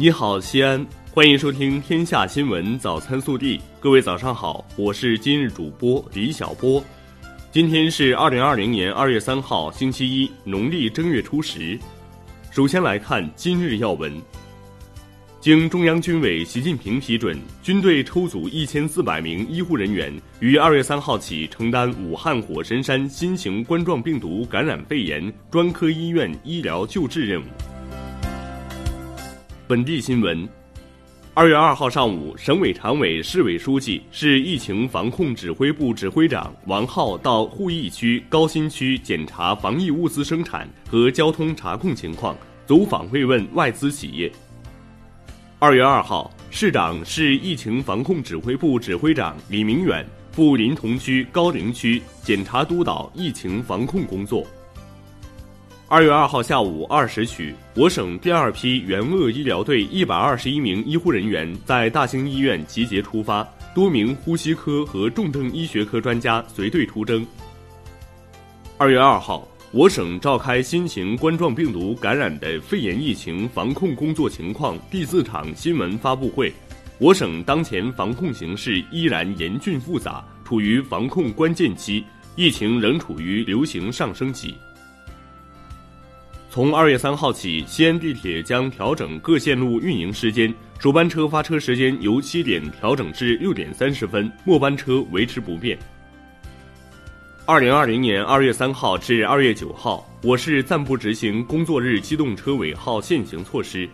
你好，西安，欢迎收听《天下新闻早餐速递》。各位早上好，我是今日主播李小波。今天是二零二零年二月三号，星期一，农历正月初十。首先来看今日要闻。经中央军委习近平批准，军队抽组一千四百名医护人员，于二月三号起承担武汉火神山新型冠状病毒感染肺炎专科医院医疗救治任务。本地新闻：二月二号上午，省委常委、市委书记、市疫情防控指挥部指挥长王浩到鄠邑区、高新区检查防疫物资生产和交通查控情况，走访慰问外资企业。二月二号，市长、市疫情防控指挥部指挥长李明远赴临潼区、高陵区检查督导疫情防控工作。二月二号下午二时许，我省第二批援鄂医疗队一百二十一名医护人员在大兴医院集结出发，多名呼吸科和重症医学科专家随队出征。二月二号，我省召开新型冠状病毒感染的肺炎疫情防控工作情况第四场新闻发布会。我省当前防控形势依然严峻复杂，处于防控关键期，疫情仍处于流行上升期。从二月三号起，西安地铁将调整各线路运营时间，首班车发车时间由七点调整至六点三十分，末班车维持不变。二零二零年二月三号至二月九号，我市暂不执行工作日机动车尾号限行措施。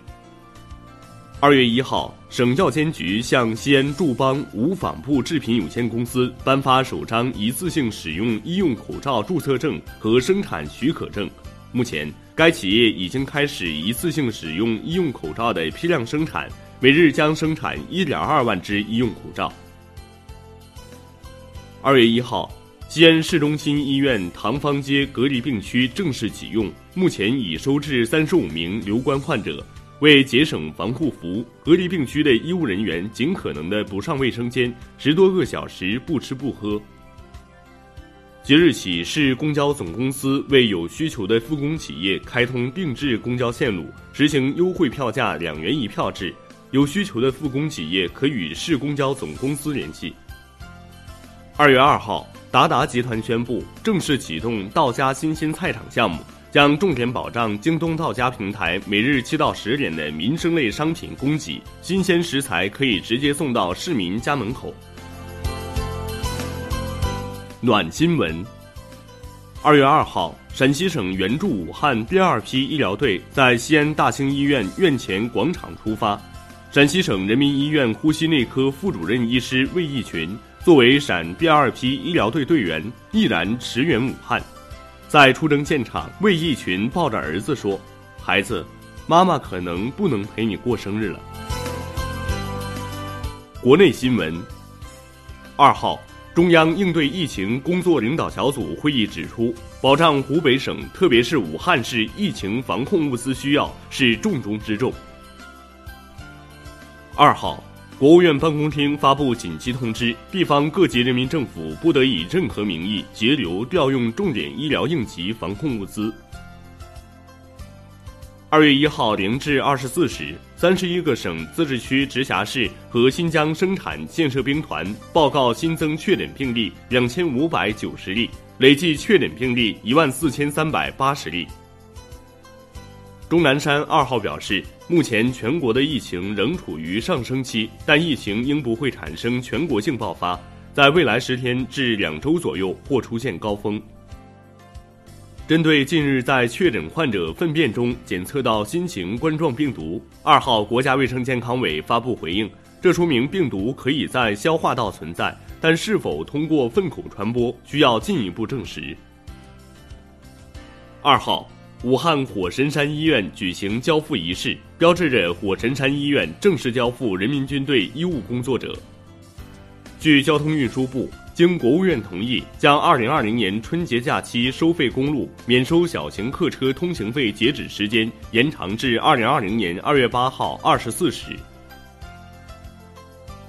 二月一号，省药监局向西安驻邦无纺布制品有限公司颁发首张一次性使用医用口罩注册证和生产许可证。目前，该企业已经开始一次性使用医用口罩的批量生产，每日将生产一点二万只医用口罩。二月一号，西安市中心医院唐坊街隔离病区正式启用，目前已收治三十五名留观患者。为节省防护服，隔离病区的医务人员尽可能的不上卫生间，十多个小时不吃不喝。即日起，市公交总公司为有需求的复工企业开通定制公交线路，实行优惠票价两元一票制。有需求的复工企业可与市公交总公司联系。二月二号，达达集团宣布正式启动到家新鲜菜场项目，将重点保障京东到家平台每日七到十点的民生类商品供给，新鲜食材可以直接送到市民家门口。暖新闻。二月二号，陕西省援助武汉第二批医疗队在西安大兴医院院前广场出发。陕西省人民医院呼吸内科副主任医师魏义群作为陕第二批医疗队队员，毅然驰援武汉。在出征现场，魏义群抱着儿子说：“孩子，妈妈可能不能陪你过生日了。”国内新闻。二号。中央应对疫情工作领导小组会议指出，保障湖北省特别是武汉市疫情防控物资需要是重中之重。二号，国务院办公厅发布紧急通知，地方各级人民政府不得以任何名义截留调用重点医疗应急防控物资。二月一号零至二十四时，三十一个省、自治区、直辖市和新疆生产建设兵团报告新增确诊病例两千五百九十例，累计确诊病例一万四千三百八十例。钟南山二号表示，目前全国的疫情仍处于上升期，但疫情应不会产生全国性爆发，在未来十天至两周左右或出现高峰。针对近日在确诊患者粪便中检测到新型冠状病毒，二号国家卫生健康委发布回应，这说明病毒可以在消化道存在，但是否通过粪口传播需要进一步证实。二号，武汉火神山医院举行交付仪式，标志着火神山医院正式交付人民军队医务工作者。据交通运输部。经国务院同意，将二零二零年春节假期收费公路免收小型客车通行费截止时间延长至二零二零年二月八号二十四时。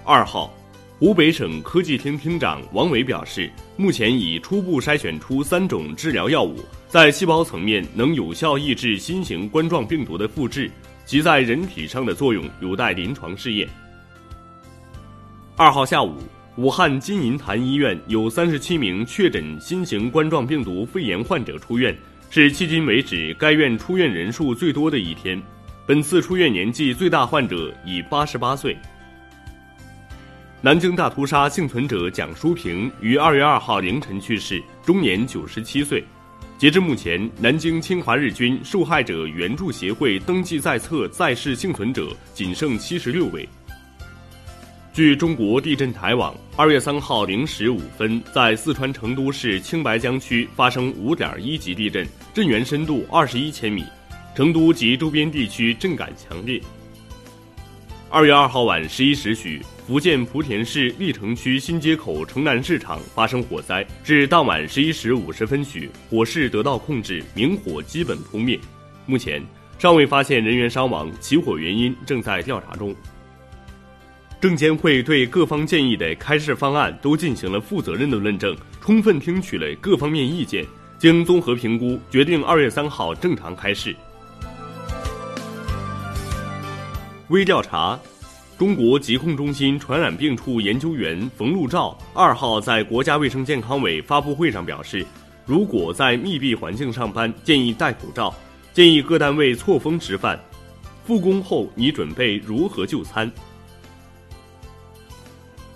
二号，湖北省科技厅厅长王伟表示，目前已初步筛选出三种治疗药物，在细胞层面能有效抑制新型冠状病毒的复制。其在人体上的作用有待临床试验。二号下午，武汉金银潭医院有三十七名确诊新型冠状病毒肺炎患者出院，是迄今为止该院出院人数最多的一天。本次出院年纪最大患者已八十八岁。南京大屠杀幸存者蒋淑萍于二月二号凌晨去世，终年九十七岁。截至目前，南京侵华日军受害者援助协会登记在册在世幸存者仅剩七十六位。据中国地震台网，二月三号零时五分，在四川成都市青白江区发生五点一级地震，震源深度二十一千米，成都及周边地区震感强烈。二月二号晚十一时许，福建莆田市历城区新街口城南市场发生火灾，至当晚十一时五十分许，火势得到控制，明火基本扑灭。目前尚未发现人员伤亡，起火原因正在调查中。证监会对各方建议的开市方案都进行了负责任的论证，充分听取了各方面意见，经综合评估，决定二月三号正常开市。微调查，中国疾控中心传染病处研究员冯路照二号在国家卫生健康委发布会上表示，如果在密闭环境上班，建议戴口罩，建议各单位错峰吃饭，复工后你准备如何就餐？